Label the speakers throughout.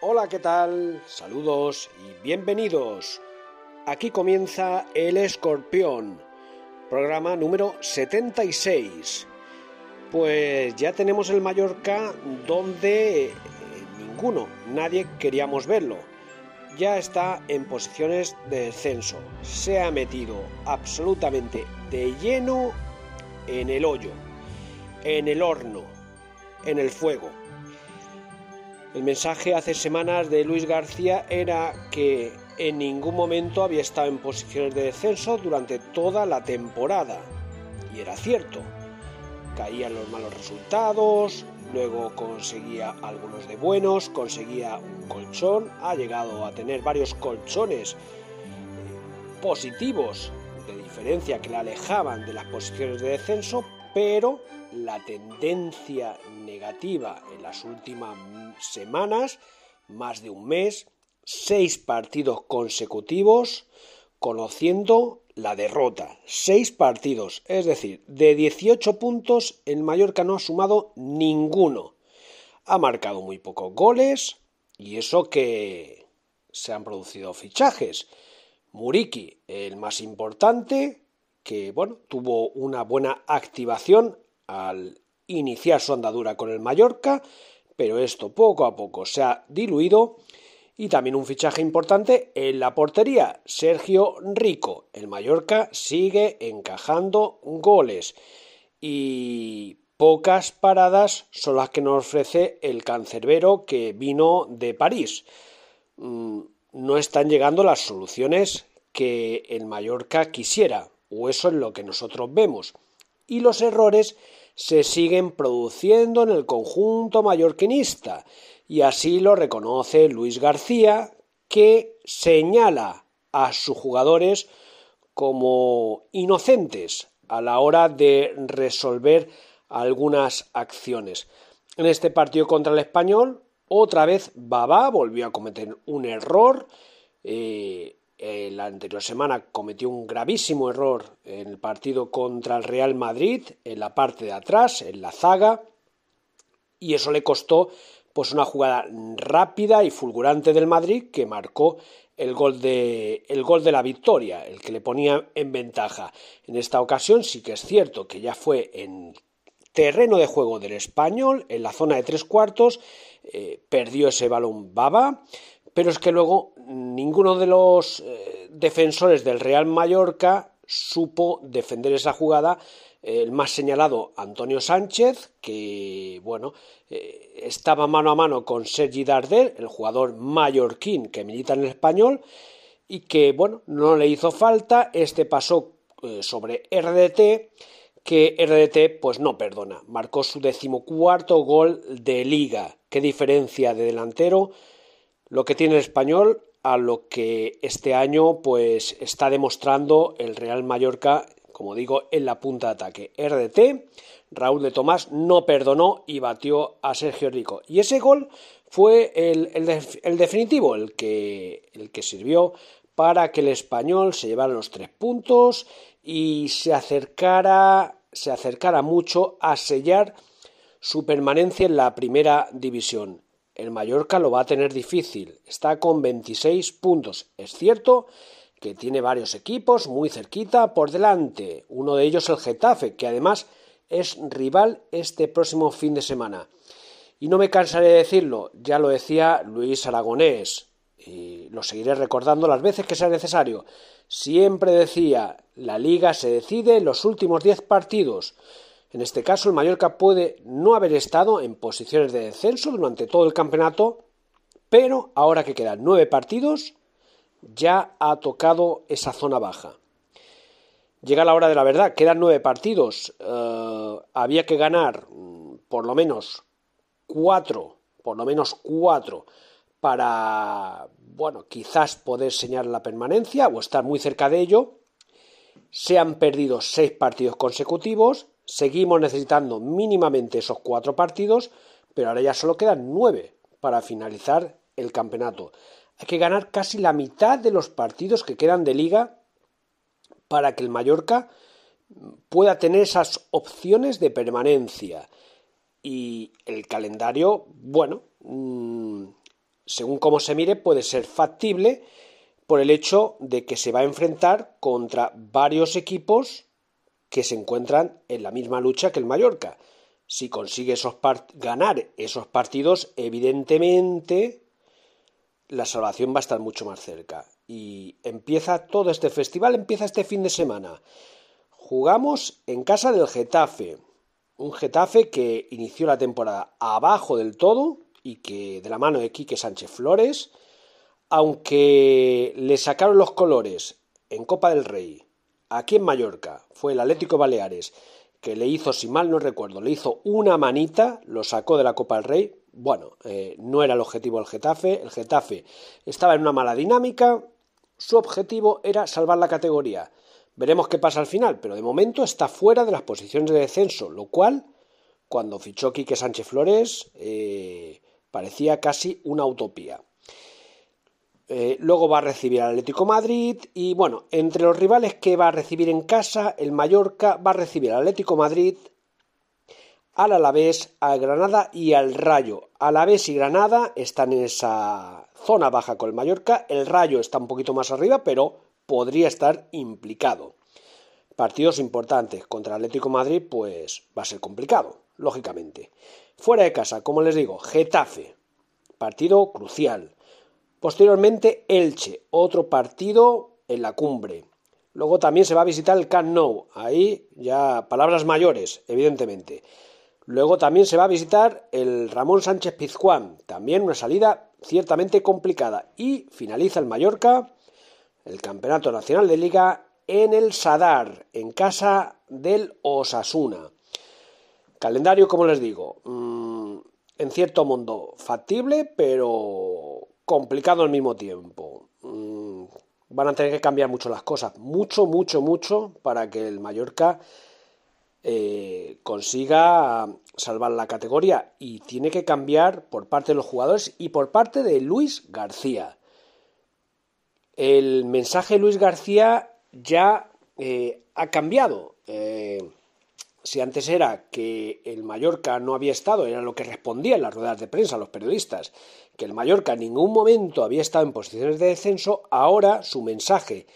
Speaker 1: Hola, ¿qué tal? Saludos y bienvenidos. Aquí comienza El Escorpión, programa número 76. Pues ya tenemos el Mallorca donde eh, ninguno, nadie queríamos verlo. Ya está en posiciones de descenso. Se ha metido absolutamente de lleno en el hoyo, en el horno, en el fuego. El mensaje hace semanas de Luis García era que en ningún momento había estado en posiciones de descenso durante toda la temporada. Y era cierto. Caían los malos resultados, luego conseguía algunos de buenos, conseguía un colchón, ha llegado a tener varios colchones eh, positivos de diferencia que le alejaban de las posiciones de descenso, pero la tendencia negativa en las últimas semanas, más de un mes, seis partidos consecutivos, conociendo la derrota. Seis partidos, es decir, de 18 puntos, el Mallorca no ha sumado ninguno. Ha marcado muy pocos goles y eso que se han producido fichajes. Muriki, el más importante, que bueno, tuvo una buena activación al iniciar su andadura con el Mallorca, pero esto poco a poco se ha diluido. Y también un fichaje importante en la portería, Sergio Rico. El Mallorca sigue encajando goles y pocas paradas son las que nos ofrece el cancerbero que vino de París. Mm, no están llegando las soluciones que el Mallorca quisiera, o eso es lo que nosotros vemos. Y los errores se siguen produciendo en el conjunto mallorquinista, y así lo reconoce Luis García, que señala a sus jugadores como inocentes a la hora de resolver algunas acciones. En este partido contra el español, otra vez Babá volvió a cometer un error. Eh, eh, la anterior semana cometió un gravísimo error en el partido contra el Real Madrid, en la parte de atrás, en la zaga, y eso le costó pues una jugada rápida y fulgurante del Madrid que marcó el gol de el gol de la victoria, el que le ponía en ventaja. En esta ocasión sí que es cierto que ya fue en terreno de juego del español, en la zona de tres cuartos, eh, perdió ese balón Baba, pero es que luego ninguno de los eh, defensores del Real Mallorca supo defender esa jugada. El más señalado, Antonio Sánchez, que bueno, eh, estaba mano a mano con Sergi Darder, el jugador mallorquín que milita en el español, y que bueno, no le hizo falta. Este pasó eh, sobre RDT, que RDT pues no perdona. Marcó su decimocuarto gol de liga. Qué diferencia de delantero lo que tiene el español a lo que este año pues está demostrando el Real Mallorca, como digo, en la punta de ataque. RDT, Raúl de Tomás no perdonó y batió a Sergio Rico. Y ese gol fue el, definitivo, el que, el que sirvió para que el español se llevara los tres puntos y se acercara, se acercara mucho a sellar su permanencia en la primera división. El Mallorca lo va a tener difícil. Está con 26 puntos. Es cierto que tiene varios equipos muy cerquita por delante. Uno de ellos el Getafe, que además es rival este próximo fin de semana. Y no me cansaré de decirlo, ya lo decía Luis Aragonés, y lo seguiré recordando las veces que sea necesario. Siempre decía, la liga se decide en los últimos 10 partidos. En este caso, el Mallorca puede no haber estado en posiciones de descenso durante todo el campeonato, pero ahora que quedan nueve partidos, ya ha tocado esa zona baja. Llega la hora de la verdad, quedan nueve partidos. Eh, había que ganar mm, por lo menos cuatro, por lo menos cuatro, para, bueno, quizás poder señalar la permanencia o estar muy cerca de ello. Se han perdido seis partidos consecutivos Seguimos necesitando mínimamente esos cuatro partidos, pero ahora ya solo quedan nueve para finalizar el campeonato. Hay que ganar casi la mitad de los partidos que quedan de liga para que el Mallorca pueda tener esas opciones de permanencia. Y el calendario, bueno, mm, según cómo se mire, puede ser factible por el hecho de que se va a enfrentar contra varios equipos que se encuentran en la misma lucha que el Mallorca. Si consigue ganar esos partidos, evidentemente la salvación va a estar mucho más cerca. Y empieza todo este festival, empieza este fin de semana. Jugamos en casa del Getafe. Un Getafe que inició la temporada abajo del todo y que de la mano de Quique Sánchez Flores, aunque le sacaron los colores en Copa del Rey, aquí en Mallorca, fue el Atlético Baleares, que le hizo, si mal no recuerdo, le hizo una manita, lo sacó de la Copa del Rey. Bueno, eh, no era el objetivo del Getafe, el Getafe estaba en una mala dinámica, su objetivo era salvar la categoría. Veremos qué pasa al final, pero de momento está fuera de las posiciones de descenso, lo cual, cuando fichó Quique Sánchez Flores, eh, parecía casi una utopía. Eh, luego va a recibir al Atlético Madrid y bueno, entre los rivales que va a recibir en casa, el Mallorca va a recibir al Atlético Madrid, al Alavés, al Granada y al Rayo. Alavés y Granada están en esa zona baja con el Mallorca, el Rayo está un poquito más arriba, pero podría estar implicado. Partidos importantes contra el Atlético Madrid, pues va a ser complicado, lógicamente. Fuera de casa, como les digo, Getafe, partido crucial. Posteriormente, Elche, otro partido en la cumbre. Luego también se va a visitar el Camp ahí ya palabras mayores, evidentemente. Luego también se va a visitar el Ramón Sánchez Pizjuán, también una salida ciertamente complicada. Y finaliza el Mallorca, el Campeonato Nacional de Liga, en el Sadar, en casa del Osasuna. Calendario, como les digo, mm, en cierto modo factible, pero complicado al mismo tiempo. Mm, van a tener que cambiar mucho las cosas, mucho, mucho, mucho, para que el Mallorca eh, consiga salvar la categoría y tiene que cambiar por parte de los jugadores y por parte de Luis García. El mensaje de Luis García ya eh, ha cambiado. Eh, si antes era que el Mallorca no había estado, era lo que respondían las ruedas de prensa los periodistas, que el Mallorca en ningún momento había estado en posiciones de descenso, ahora su mensaje,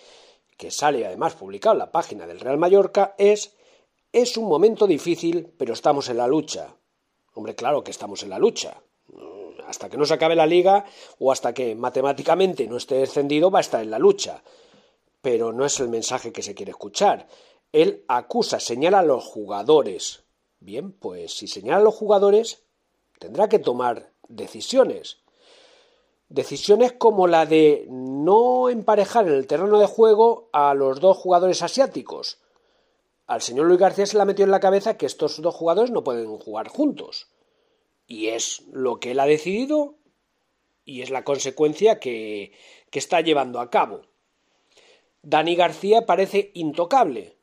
Speaker 1: que sale además publicado en la página del Real Mallorca, es es un momento difícil, pero estamos en la lucha. Hombre, claro que estamos en la lucha. Hasta que no se acabe la liga o hasta que matemáticamente no esté descendido, va a estar en la lucha. Pero no es el mensaje que se quiere escuchar. Él acusa, señala a los jugadores. Bien, pues si señala a los jugadores, tendrá que tomar decisiones. Decisiones como la de no emparejar en el terreno de juego a los dos jugadores asiáticos. Al señor Luis García se le ha metido en la cabeza que estos dos jugadores no pueden jugar juntos. Y es lo que él ha decidido y es la consecuencia que, que está llevando a cabo. Dani García parece intocable,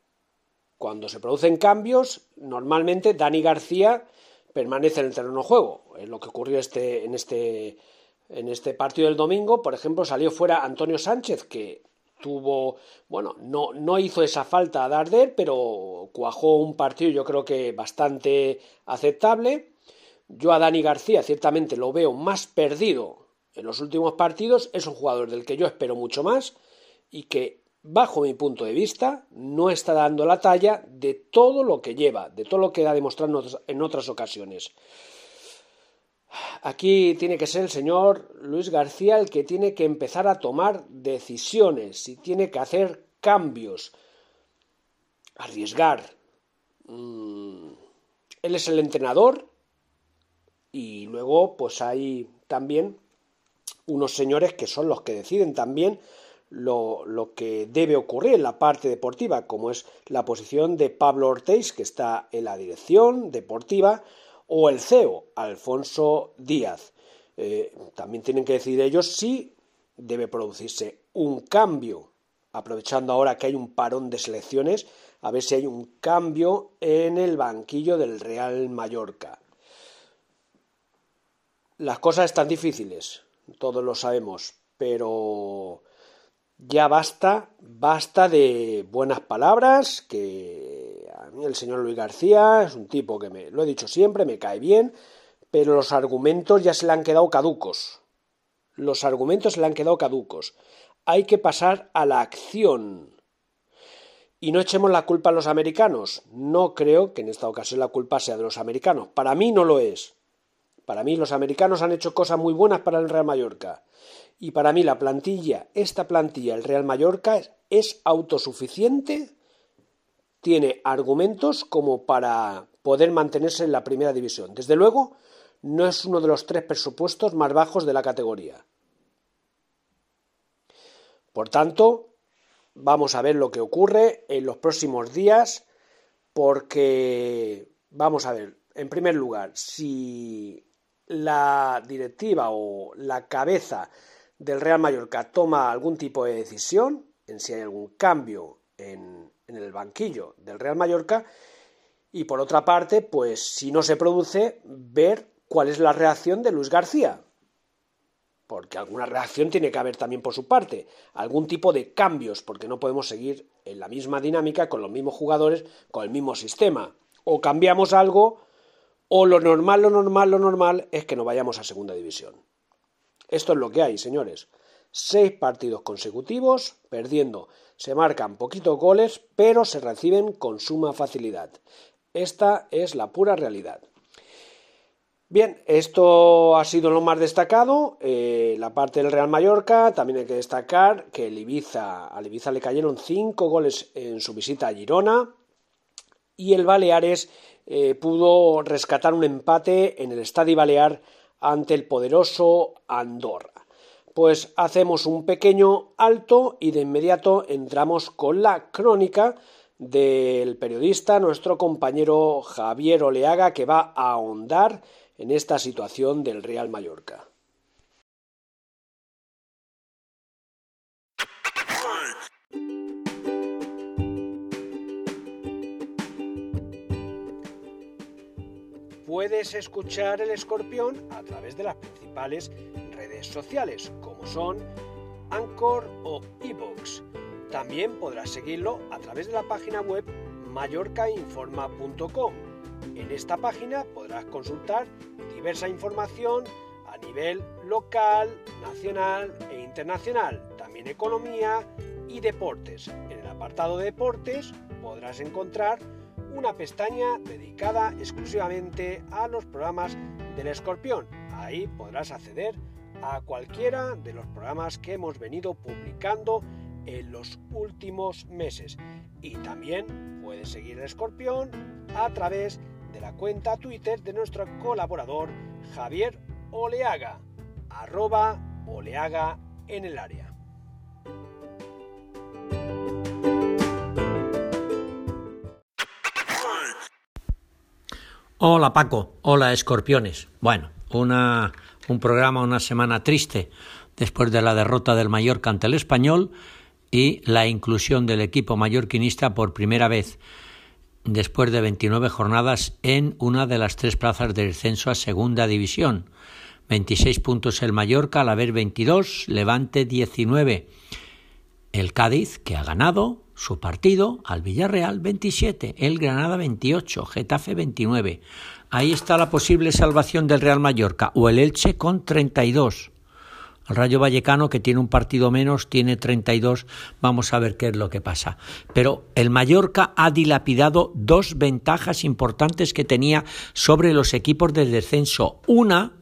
Speaker 1: cuando se producen cambios, normalmente Dani García permanece en el terreno de juego. Es lo que ocurrió este, en, este, en este partido del domingo. Por ejemplo, salió fuera Antonio Sánchez, que tuvo, bueno, no, no hizo esa falta a Darder, pero cuajó un partido yo creo que bastante aceptable. Yo a Dani García ciertamente lo veo más perdido en los últimos partidos. Es un jugador del que yo espero mucho más y que bajo mi punto de vista, no está dando la talla de todo lo que lleva, de todo lo que ha demostrado en otras ocasiones. Aquí tiene que ser el señor Luis García el que tiene que empezar a tomar decisiones y tiene que hacer cambios, arriesgar. Mm, él es el entrenador y luego pues hay también unos señores que son los que deciden también lo, que debe ocurrir en la parte deportiva, como es la posición de Pablo Ortiz, que está en la dirección deportiva, o el CEO, Alfonso Díaz. Eh, también tienen que decir ellos si debe producirse un cambio, aprovechando ahora que hay un parón de selecciones, a ver si hay un cambio en el banquillo del Real Mallorca. Las cosas están difíciles, todos lo sabemos, pero ya basta, basta de buenas palabras, que a mí el señor Luis García es un tipo que me, lo he dicho siempre, me cae bien, pero los argumentos ya se le han quedado caducos. los argumentos le han quedado caducos. Hay que pasar a la acción. Y no echemos la culpa a los americanos. No creo que en esta ocasión la culpa sea de los americanos. Para mí no lo es. Para mí los americanos han hecho cosas muy buenas para el Real Mallorca. Y para mí la plantilla, esta plantilla, el Real Mallorca, es autosuficiente, tiene argumentos como para poder mantenerse en la primera división. Desde luego, no es uno de los tres presupuestos más bajos de la categoría. Por tanto, vamos a ver lo que ocurre en los próximos días, porque vamos a ver, en primer lugar, si la directiva o la cabeza del Real Mallorca toma algún tipo de decisión, en si hay algún cambio en, en el banquillo del Real Mallorca, y por otra parte, pues si no se produce, ver cuál es la reacción de Luis García, porque alguna reacción tiene que haber también por su parte, algún tipo de cambios, porque no podemos seguir en la misma dinámica con los mismos jugadores, con el mismo sistema. O cambiamos algo, o lo normal, lo normal, lo normal es que no vayamos a segunda división. Esto es lo que hay, señores. Seis partidos consecutivos, perdiendo. Se marcan poquitos goles, pero se reciben con suma facilidad. Esta es la pura realidad. Bien, esto ha sido lo más destacado. Eh, la parte del Real Mallorca, también hay que destacar que el Ibiza, al Ibiza le cayeron cinco goles en su visita a Girona y el Baleares eh, pudo rescatar un empate en el Estadio Balear ante el poderoso Andorra. Pues hacemos un pequeño alto y de inmediato entramos con la crónica del periodista, nuestro compañero Javier Oleaga, que va a ahondar en esta situación del Real Mallorca. Puedes escuchar el escorpión a través de las principales redes sociales, como son Anchor o Evox. También podrás seguirlo a través de la página web mallorcainforma.com en esta página podrás consultar diversa información a nivel local, nacional e internacional, también economía y deportes. En el apartado de deportes podrás encontrar una pestaña dedicada exclusivamente a los programas del escorpión. Ahí podrás acceder a cualquiera de los programas que hemos venido publicando en los últimos meses. Y también puedes seguir el escorpión a través de la cuenta Twitter de nuestro colaborador Javier Oleaga, arroba Oleaga en el área.
Speaker 2: Hola Paco, hola escorpiones. Bueno, una, un programa, una semana triste después de la derrota del Mallorca ante el español y la inclusión del equipo mallorquinista por primera vez después de 29 jornadas en una de las tres plazas de descenso a Segunda División. 26 puntos el Mallorca, al haber 22, Levante 19. El Cádiz, que ha ganado su partido, al Villarreal 27, el Granada 28, Getafe 29. Ahí está la posible salvación del Real Mallorca, o el Elche con 32. El Rayo Vallecano, que tiene un partido menos, tiene 32. Vamos a ver qué es lo que pasa. Pero el Mallorca ha dilapidado dos ventajas importantes que tenía sobre los equipos del descenso. Una,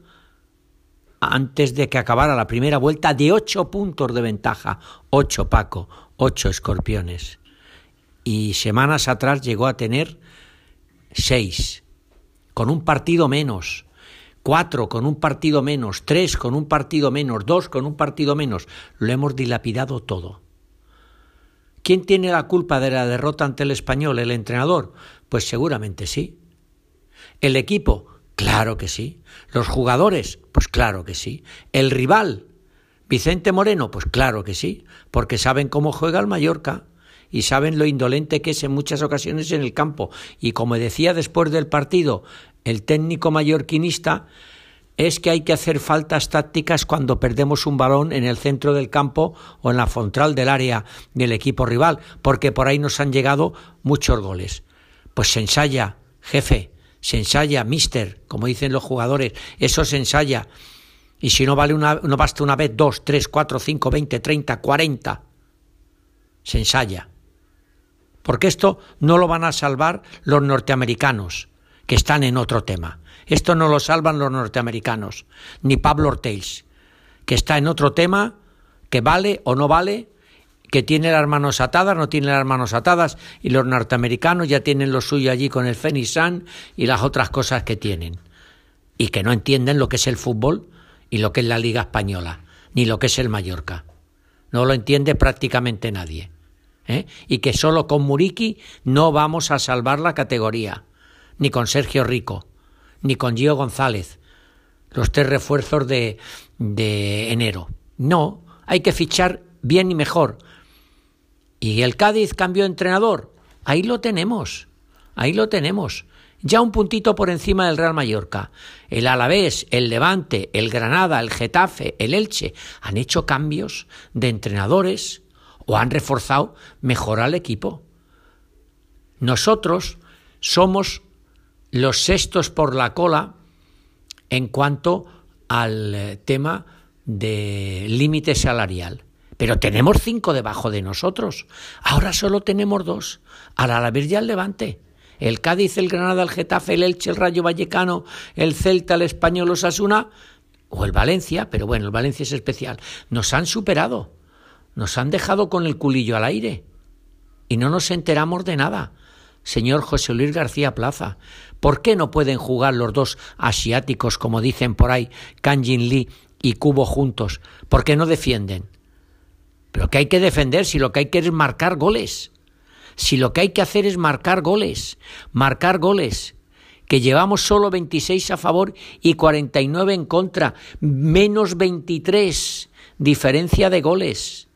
Speaker 2: antes de que acabara la primera vuelta, de ocho puntos de ventaja. Ocho, Paco. Ocho escorpiones. Y semanas atrás llegó a tener seis. Con un partido menos cuatro con un partido menos, tres con un partido menos, dos con un partido menos, lo hemos dilapidado todo. ¿Quién tiene la culpa de la derrota ante el español? ¿El entrenador? Pues seguramente sí. ¿El equipo? Claro que sí. ¿Los jugadores? Pues claro que sí. ¿El rival? ¿Vicente Moreno? Pues claro que sí, porque saben cómo juega el Mallorca y saben lo indolente que es en muchas ocasiones en el campo. Y como decía después del partido el técnico mallorquinista es que hay que hacer faltas tácticas cuando perdemos un balón en el centro del campo o en la frontal del área del equipo rival, porque por ahí nos han llegado muchos goles. Pues se ensaya, jefe, se ensaya, mister, como dicen los jugadores, eso se ensaya. Y si no vale una, no basta una vez, dos, tres, cuatro, cinco, veinte, treinta, cuarenta. Se ensaya. Porque esto no lo van a salvar los norteamericanos, que están en otro tema. Esto no lo salvan los norteamericanos, ni Pablo Ortiz, que está en otro tema, que vale o no vale, que tiene las manos atadas, no tiene las manos atadas, y los norteamericanos ya tienen lo suyo allí con el Fenisan y las otras cosas que tienen, y que no entienden lo que es el fútbol y lo que es la Liga Española, ni lo que es el Mallorca. No lo entiende prácticamente nadie. ¿eh? Y que solo con Muriqui no vamos a salvar la categoría, ni con Sergio Rico, ni con Gio González, los tres refuerzos de, de enero. No, hay que fichar bien y mejor. Y el Cádiz cambió de entrenador. Ahí lo tenemos. Ahí lo tenemos. Ya un puntito por encima del Real Mallorca. El Alavés, el Levante, el Granada, el Getafe, el Elche han hecho cambios de entrenadores o han reforzado mejor al equipo. Nosotros somos los sextos por la cola en cuanto al eh, tema de límite salarial. Pero tenemos cinco debajo de nosotros. Ahora solo tenemos dos, al Alavés y al Levante. El Cádiz, el Granada, el Getafe, el Elche, el Rayo Vallecano, el Celta, el Español, Osasuna o el Valencia, pero bueno, el Valencia es especial. Nos han superado. Nos han dejado con el culillo al aire. Y no nos enteramos de nada. Señor José Luis García Plaza, ¿por qué no pueden jugar los dos asiáticos, como dicen por ahí, Kanjin Lee y Cubo juntos? ¿Por qué no defienden? Pero que hay que defender si lo que hay que es marcar goles. Si lo que hay que hacer es marcar goles, marcar goles, que llevamos solo 26 a favor y 49 en contra, menos 23 diferencia de goles.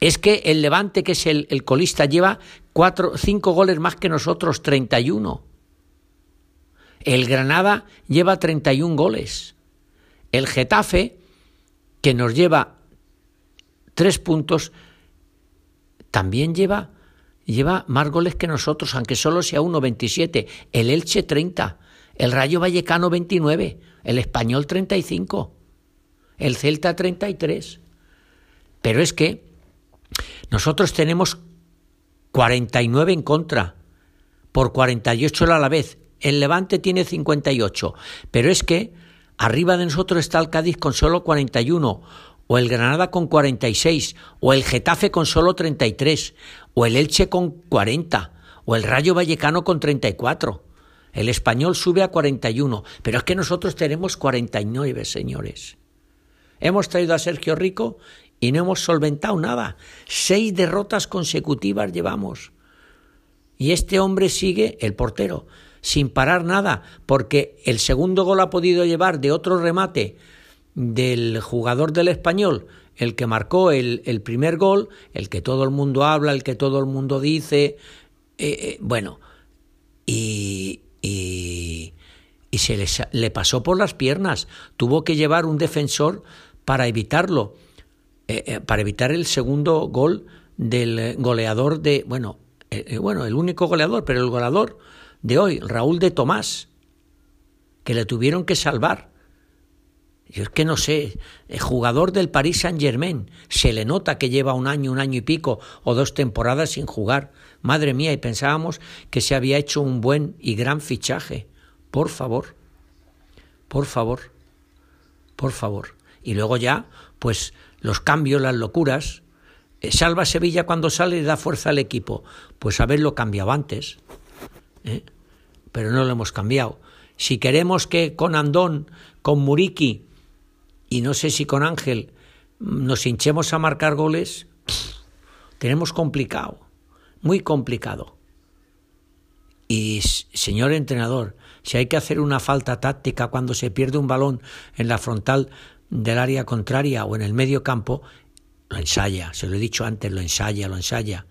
Speaker 2: Es que el Levante, que es el, colista, lleva cuatro, cinco goles más que nosotros, 31. El Granada lleva 31 goles. El Getafe, que nos lleva tres puntos, también lleva, lleva más goles que nosotros, aunque solo sea uno, 27. El Elche 30, el Rayo Vallecano 29, el Español 35, el Celta 33. Pero es que nosotros tenemos 49 en contra, por 48 a la vez. El Levante tiene 58, pero es que arriba de nosotros está el Cádiz con solo 41 o el Granada con 46, o el Getafe con solo 33, o el Elche con 40, o el Rayo Vallecano con 34. El español sube a 41, pero es que nosotros tenemos 49, señores. Hemos traído a Sergio Rico y no hemos solventado nada. Seis derrotas consecutivas llevamos. Y este hombre sigue, el portero, sin parar nada, porque el segundo gol ha podido llevar de otro remate del jugador del español, el que marcó el, primer gol, el que todo el mundo habla, el que todo el mundo dice, eh, eh, bueno, y, y, se le pasó por las piernas, tuvo que llevar un defensor para evitarlo, eh, para evitar el segundo gol del goleador de, bueno, bueno, el único goleador, pero el goleador de hoy, Raúl de Tomás, que le tuvieron que salvar yo es que no sé, el jugador del Paris Saint Germain se le nota que lleva un año, un año y pico o dos temporadas sin jugar. Madre mía, y pensábamos que se había hecho un buen y gran fichaje. Por favor, por favor, por favor. Y luego ya, pues los cambios, las locuras. Eh, salva Sevilla cuando sale y da fuerza al equipo. Pues haberlo cambiado antes. ¿eh? Pero no lo hemos cambiado. Si queremos que con Andón, con Muriki, y no sé si con Ángel nos hinchemos a marcar goles, tenemos complicado, muy complicado. Y señor entrenador, si hay que hacer una falta táctica cuando se pierde un balón en la frontal del área contraria o en el medio campo, lo ensaya, se lo he dicho antes, lo ensaya, lo ensaya.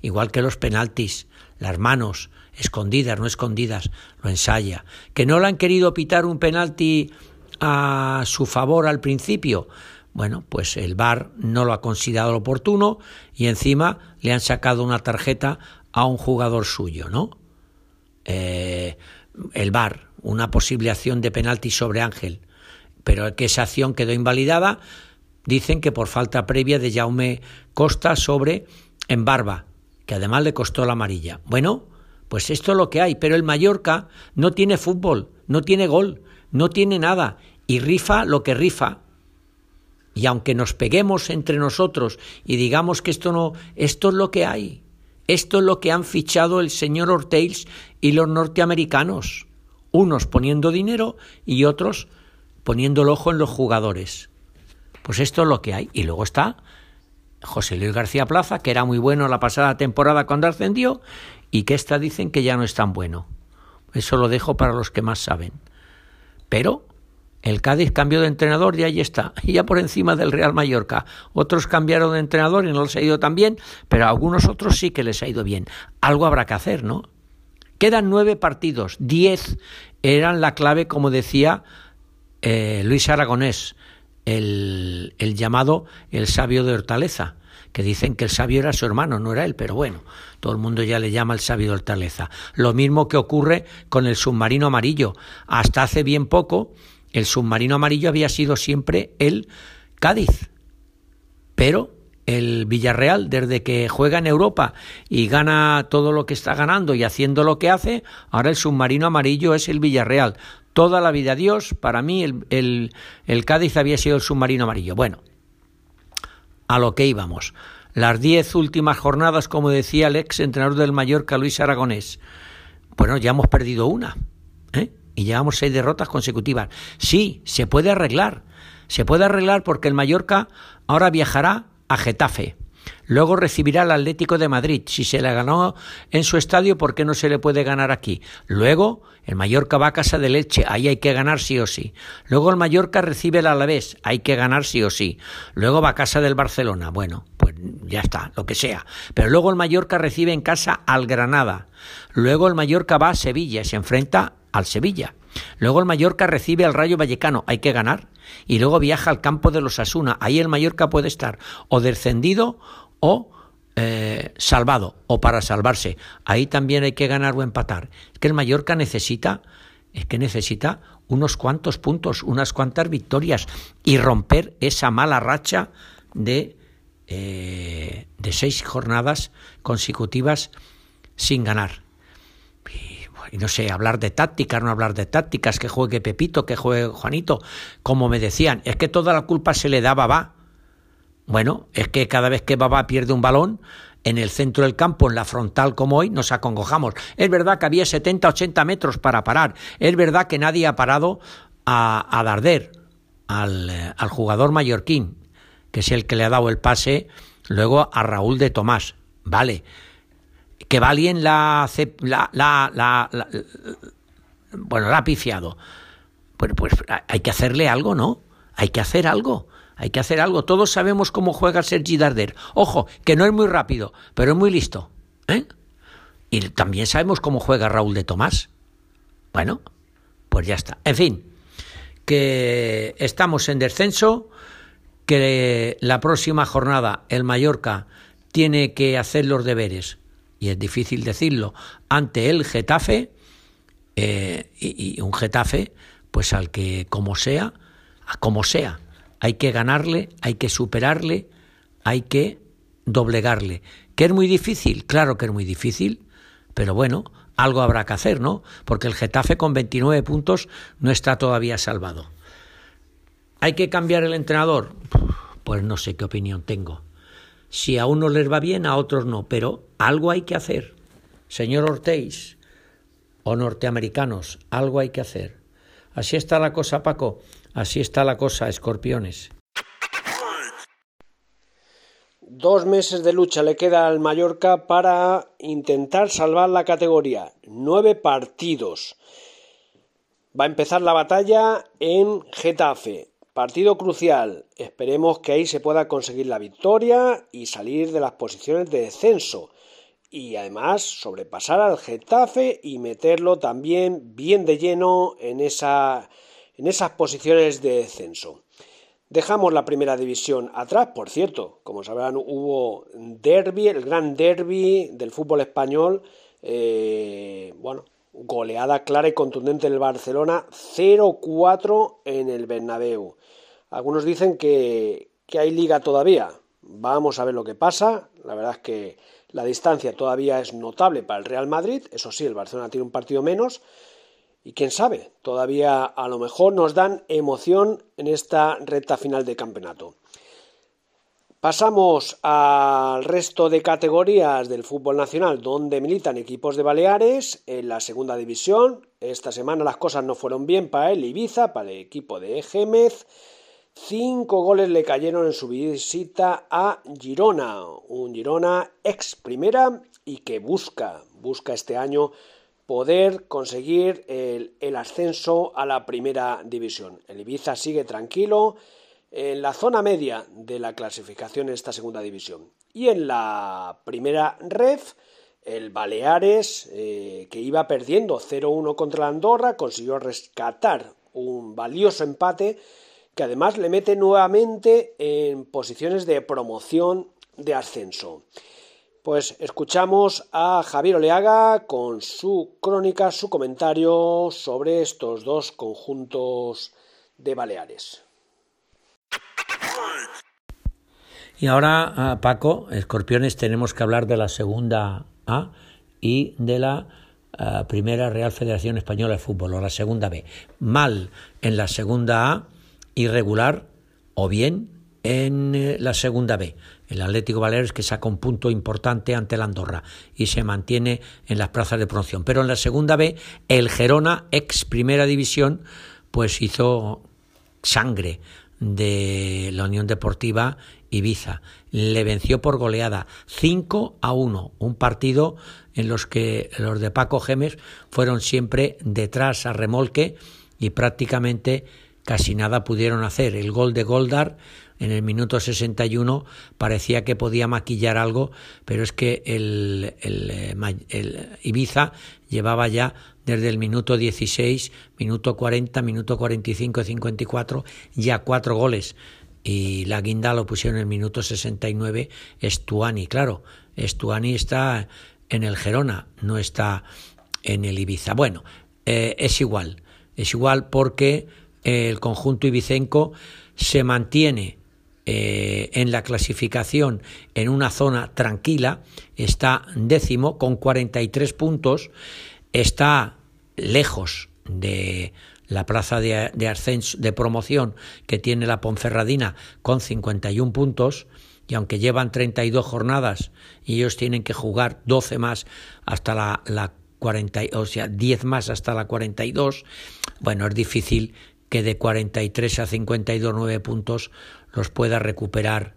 Speaker 2: Igual que los penaltis, las manos, escondidas, no escondidas, lo ensaya. Que no le han querido pitar un penalti a su favor al principio. Bueno, pues el VAR no lo ha considerado oportuno y encima le han sacado una tarjeta a un jugador suyo, ¿no? Eh, el VAR, una posible acción de penalti sobre Ángel. pero que esa acción quedó invalidada, dicen que por falta previa de Jaume Costa sobre Embarba, que además le costó la amarilla. Bueno, pues esto es lo que hay, pero el Mallorca no tiene fútbol, no tiene gol, no tiene nada y rifa lo que rifa. Y aunque nos peguemos entre nosotros y digamos que esto no, esto es lo que hay. Esto es lo que han fichado el señor Orteils y los norteamericanos, unos poniendo dinero y otros poniendo el ojo en los jugadores. Pues esto es lo que hay. Y luego está José Luis García Plaza, que era muy bueno la pasada temporada cuando ascendió, y que esta dicen que ya no es tan bueno. Eso lo dejo para los que más saben. Pero el Cádiz cambió de entrenador y ahí está, ya por encima del Real Mallorca. Otros cambiaron de entrenador y no les ha ido tan bien, pero a algunos otros sí que les ha ido bien. Algo habrá que hacer, ¿no? Quedan nueve partidos, diez eran la clave, como decía eh, Luis Aragonés, el, el llamado el sabio de Hortaleza, que dicen que el sabio era su hermano, no era él, pero bueno, todo el mundo ya le llama el sabio de Hortaleza. Lo mismo que ocurre con el submarino amarillo. Hasta hace bien poco, el submarino amarillo había sido siempre el Cádiz, pero el Villarreal, desde que juega en Europa y gana todo lo que está ganando y haciendo lo que hace, ahora el submarino amarillo es el Villarreal. Toda la vida Dios, para mí el, el, Cádiz había sido el submarino amarillo. Bueno, a lo que íbamos. Las diez últimas jornadas, como decía el ex entrenador del Mallorca, Luis Aragonés. Bueno, ya hemos perdido una. ¿eh? Y llevamos seis derrotas consecutivas. Sí, se puede arreglar. Se puede arreglar porque el Mallorca ahora viajará a Getafe. Luego recibirá al Atlético de Madrid. Si se le ganó en su estadio, ¿por qué no se le puede ganar aquí? Luego el Mallorca va a casa de leche, ahí hay que ganar sí o sí. Luego el Mallorca recibe el Alavés, hay que ganar sí o sí. Luego va a casa del Barcelona, bueno, pues ya está, lo que sea. Pero luego el Mallorca recibe en casa al Granada. Luego el Mallorca va a Sevilla y se enfrenta al Sevilla. Luego el Mallorca recibe al Rayo Vallecano, hay que ganar. Y luego viaja al campo de los Asuna, ahí el Mallorca puede estar o descendido o eh, salvado o para salvarse. Ahí también hay que ganar o empatar. Es que el Mallorca necesita, es que necesita unos cuantos puntos, unas cuantas victorias y romper esa mala racha de, eh, de seis jornadas consecutivas sin ganar. Y, no sé, hablar de tácticas, no hablar de tácticas, que juegue Pepito, que juegue Juanito, como me decían, es que toda la culpa se le daba va bueno, es que cada vez que Babá pierde un balón, en el centro del campo, en la frontal como hoy, nos acongojamos. Es verdad que había 70, 80 metros para parar. Es verdad que nadie ha parado a, a Darder, al, eh, al, jugador mallorquín, que es el que le ha dado el pase luego a Raúl de Tomás. Vale. Que Valien la, la, la, la bueno, la ha pifiado. Pues hay que hacerle algo, ¿no? Hay que hacer algo. Hay que hacer algo. Todos sabemos cómo juega Sergi Darder. Ojo, que no es muy rápido, pero es muy listo. ¿eh? Y también sabemos cómo juega Raúl de Tomás. Bueno, pues ya está. En fin, que estamos en descenso, que la próxima jornada el Mallorca tiene que hacer los deberes, y es difícil decirlo, ante el Getafe, eh, y, y un Getafe, pues al que como sea, como sea, hay que ganarle, hay que superarle, hay que doblegarle. ¿Que es muy difícil? Claro que es muy difícil, pero bueno, algo habrá que hacer, ¿no? Porque el Getafe con 29 puntos no está todavía salvado. ¿Hay que cambiar el entrenador? Pues no sé qué opinión tengo. Si a unos les va bien, a otros no, pero algo hay que hacer. Señor Ortiz o norteamericanos, algo hay que hacer. Así está la cosa, Paco. Así está la cosa, escorpiones.
Speaker 1: Dos meses de lucha le queda al Mallorca para intentar salvar la categoría. Nueve partidos. Va a empezar la batalla en Getafe. Partido crucial. Esperemos que ahí se pueda conseguir la victoria y salir de las posiciones de descenso. Y además sobrepasar al Getafe y meterlo también bien de lleno en esa en esas posiciones de descenso. Dejamos la primera división atrás, por cierto, como sabrán hubo derby, el gran derby del fútbol español, eh, bueno, goleada clara y contundente del Barcelona, 0-4 en el Bernabéu. Algunos dicen que, hay liga todavía. Vamos a ver lo que pasa. La verdad es que la distancia todavía es notable para el Real Madrid. Eso sí, el Barcelona tiene un partido menos. Y quién sabe, todavía a lo mejor nos dan emoción en esta recta final de campeonato. Pasamos al resto de categorías del fútbol nacional donde militan equipos de Baleares en la segunda división. Esta semana las cosas no fueron bien para el Ibiza, para el equipo de Gémez. Cinco goles le cayeron en su visita a Girona, un Girona ex primera y que busca, busca este año poder conseguir el, ascenso a la primera división. El Ibiza sigue tranquilo en la zona media de la clasificación en esta segunda división. Y en la primera ref, el Baleares, eh, que iba perdiendo 0-1 contra la Andorra, consiguió rescatar un valioso empate que además le mete nuevamente en posiciones de promoción de ascenso. Pues escuchamos a Javier Oleaga con su crónica, su comentario sobre estos dos conjuntos de Baleares.
Speaker 2: Y ahora, ah, Paco, escorpiones, tenemos que hablar de la segunda A y de la ah, primera Real Federación Española de Fútbol, o la segunda B. Mal en la segunda A, irregular o bien en eh, la segunda B. El Atlético Baleares que saca un punto importante ante la Andorra y se mantiene en las plazas de promoción. Pero en la segunda B, el Gerona, ex primera división, pues hizo sangre de la Unión Deportiva Ibiza. Le venció por goleada 5 a 1, un partido en los que los de Paco Gemes fueron siempre detrás a remolque y prácticamente casi nada pudieron hacer. El gol de Goldar en el minuto 61 parecía que podía maquillar algo, pero es que el, el, Ibiza llevaba ya desde el minuto 16, minuto 40, minuto 45, 54, ya cuatro goles. Y la guinda lo pusieron en el minuto 69 Estuani. Claro, Estuani está en el Gerona, no está en el Ibiza. Bueno, eh, es igual, es igual porque el conjunto ibicenco se mantiene eh, en la clasificación en una zona tranquila, está décimo con 43 puntos, está lejos de la plaza de, ascenso, de promoción que tiene la Ponferradina con 51 puntos, y aunque llevan 32 jornadas y ellos tienen que jugar 12 más hasta la, la 40, o sea, 10 más hasta la 42, bueno, es difícil que de 43 a 52 9 puntos los pueda recuperar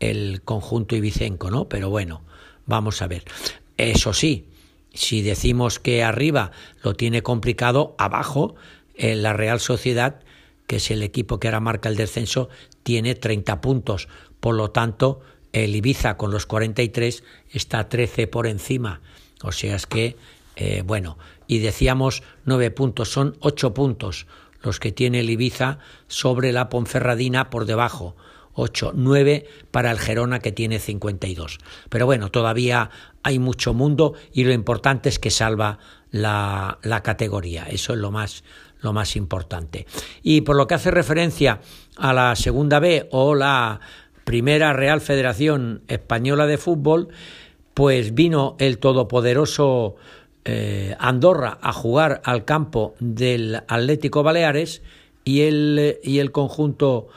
Speaker 2: el conjunto ibicenco, ¿no? Pero bueno, vamos a ver. Eso sí, si decimos que arriba lo tiene complicado, abajo en la Real Sociedad, que es el equipo que ahora marca el descenso, tiene 30 puntos. Por lo tanto, el Ibiza con los 43 está 13 por encima. O sea, es que, eh, bueno, y decíamos 9 puntos, son 8 puntos los que tiene Ibiza sobre la Ponferradina por debajo. 8, 9 para el Gerona que tiene 52. Pero bueno, todavía hay mucho mundo y lo importante es que salva la, la categoría. Eso es lo más, lo más importante. Y por lo que hace referencia a la segunda B o la primera Real Federación Española de Fútbol, pues vino el todopoderoso eh, Andorra a jugar al campo del Atlético Baleares y el, y el conjunto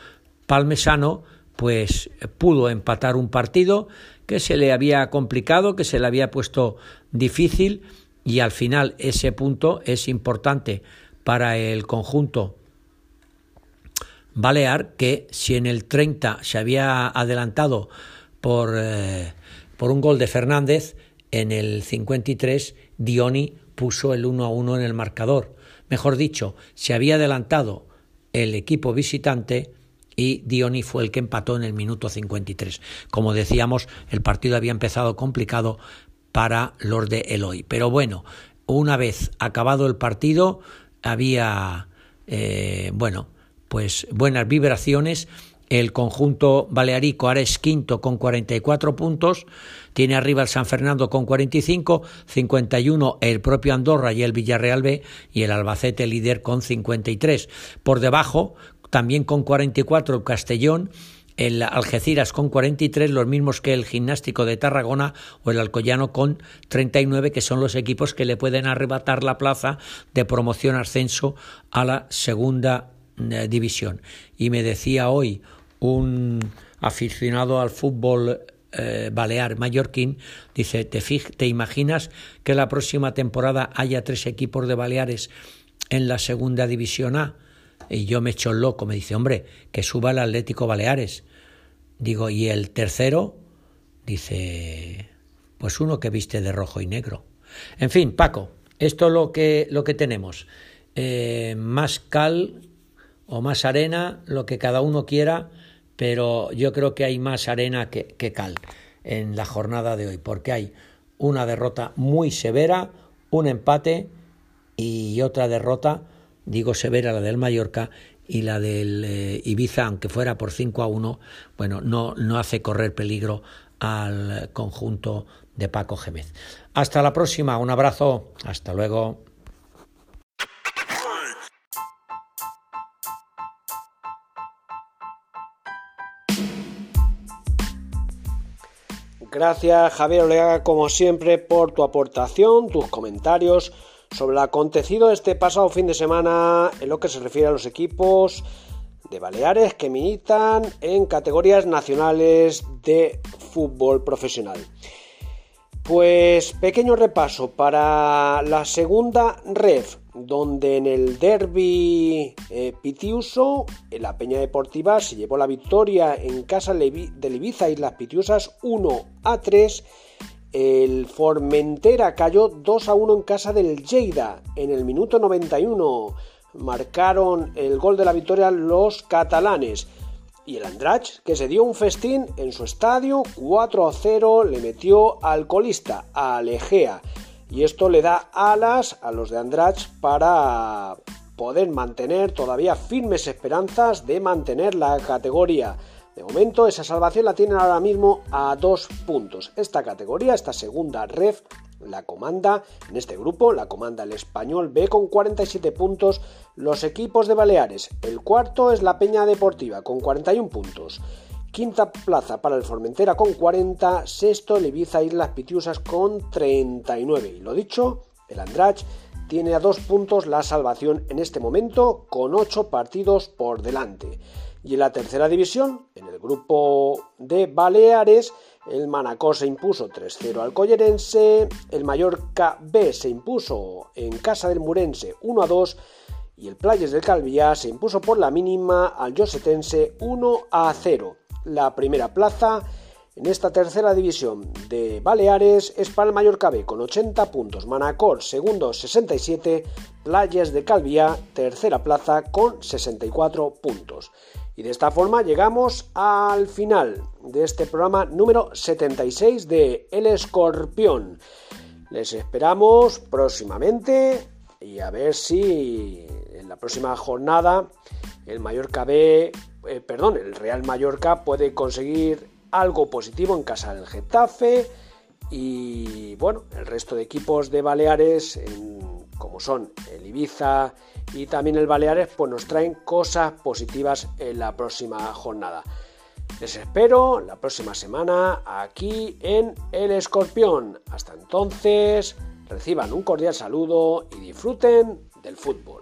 Speaker 2: palmesano pues pudo empatar un partido que se le había complicado, que se le había puesto difícil y al final ese punto es importante para el conjunto Balear que si en el 30 se había adelantado por, eh, por un gol de Fernández, en el 53 Dioni puso el 1 a 1 en el marcador. Mejor dicho, se había adelantado el equipo visitante y Dioni fue el que empató en el minuto 53. Como decíamos, el partido había empezado complicado para los de Eloy. Pero bueno, una vez acabado el partido, había, eh, bueno, pues buenas vibraciones El conjunto balearico ahora es quinto con 44 puntos. Tiene arriba el San Fernando con 45, 51 el propio Andorra y el Villarreal B y el Albacete líder con 53. Por debajo, también con 44 el Castellón el Algeciras con 43, los mismos que el Gimnástico de Tarragona o el Alcoyano con 39, que son los equipos que le pueden arrebatar la plaza de promoción ascenso a la segunda eh, división. Y me decía hoy un aficionado al fútbol eh, balear mallorquín, dice, ¿te, ¿te imaginas que la próxima temporada haya tres equipos de Baleares en la segunda división A? Y yo me echo loco, me dice, hombre, que suba el Atlético Baleares. Digo, ¿y el tercero? Dice, pues uno que viste de rojo y negro. En fin, Paco, esto es lo que, lo que tenemos. Eh, más cal o más arena, lo que cada uno quiera, pero yo creo que hay más arena que, cal en la jornada de hoy, porque hay una derrota muy severa, un empate y otra derrota, digo severa la del Mallorca, y la del eh, Ibiza, aunque fuera por 5 a 1, bueno, no, no hace correr peligro al conjunto de Paco Gémez. Hasta la próxima, un abrazo, hasta luego.
Speaker 1: Gracias Javier Oleaga como siempre por tu aportación, tus comentarios sobre el acontecido este pasado fin de semana en lo que se refiere a los equipos de Baleares que militan en categorías nacionales de fútbol profesional. Pues pequeño repaso para la segunda ref, donde en el derby eh, Pitiuso, en la Peña Deportiva, se llevó la victoria en casa de Ibiza y las Pitiusas 1 a 3 el Formentera cayó 2 a 1 en casa del Lleida en el minuto 91. Marcaron el gol de la victoria los catalanes. Y el Andrach, que se dio un festín en su estadio, 4 a 0, le metió al colista, a Legea. Y esto le da alas a los de Andrach para poder mantener todavía firmes esperanzas de mantener la categoría. De momento, esa salvación la tienen ahora mismo a dos puntos. Esta categoría, esta segunda ref, la comanda en este grupo, la comanda el español B con 47 puntos, los equipos de Baleares. El cuarto es la Peña Deportiva con 41 puntos. Quinta plaza para el Formentera con 40, sexto el Ibiza Islas Pitiusas con 39. Y lo dicho, el Andrach tiene a dos puntos la salvación en este momento con 8 partidos por delante. Y en la tercera división, en el grupo de Baleares, el Manacor se impuso 3-0 al Collerense, el Mallorca B se impuso en casa del Murense 1-2 y el Playas del Calviá se impuso por la mínima al Josetense 1-0. La primera plaza en esta tercera división de Baleares es para el Mallorca B con 80 puntos, Manacor segundo 67, Playas de Calviá tercera plaza con 64 puntos. Y de esta forma llegamos al final de este programa número 76 de El Escorpión. Les esperamos próximamente y a ver si en la próxima jornada el Mallorca B, eh, perdón, el Real Mallorca puede conseguir algo positivo en casa del Getafe y bueno, el resto de equipos de Baleares como son el Ibiza y también el Baleares, pues nos traen cosas positivas en la próxima jornada. Les espero la próxima semana aquí en El Escorpión. Hasta entonces, reciban un cordial saludo y disfruten del fútbol.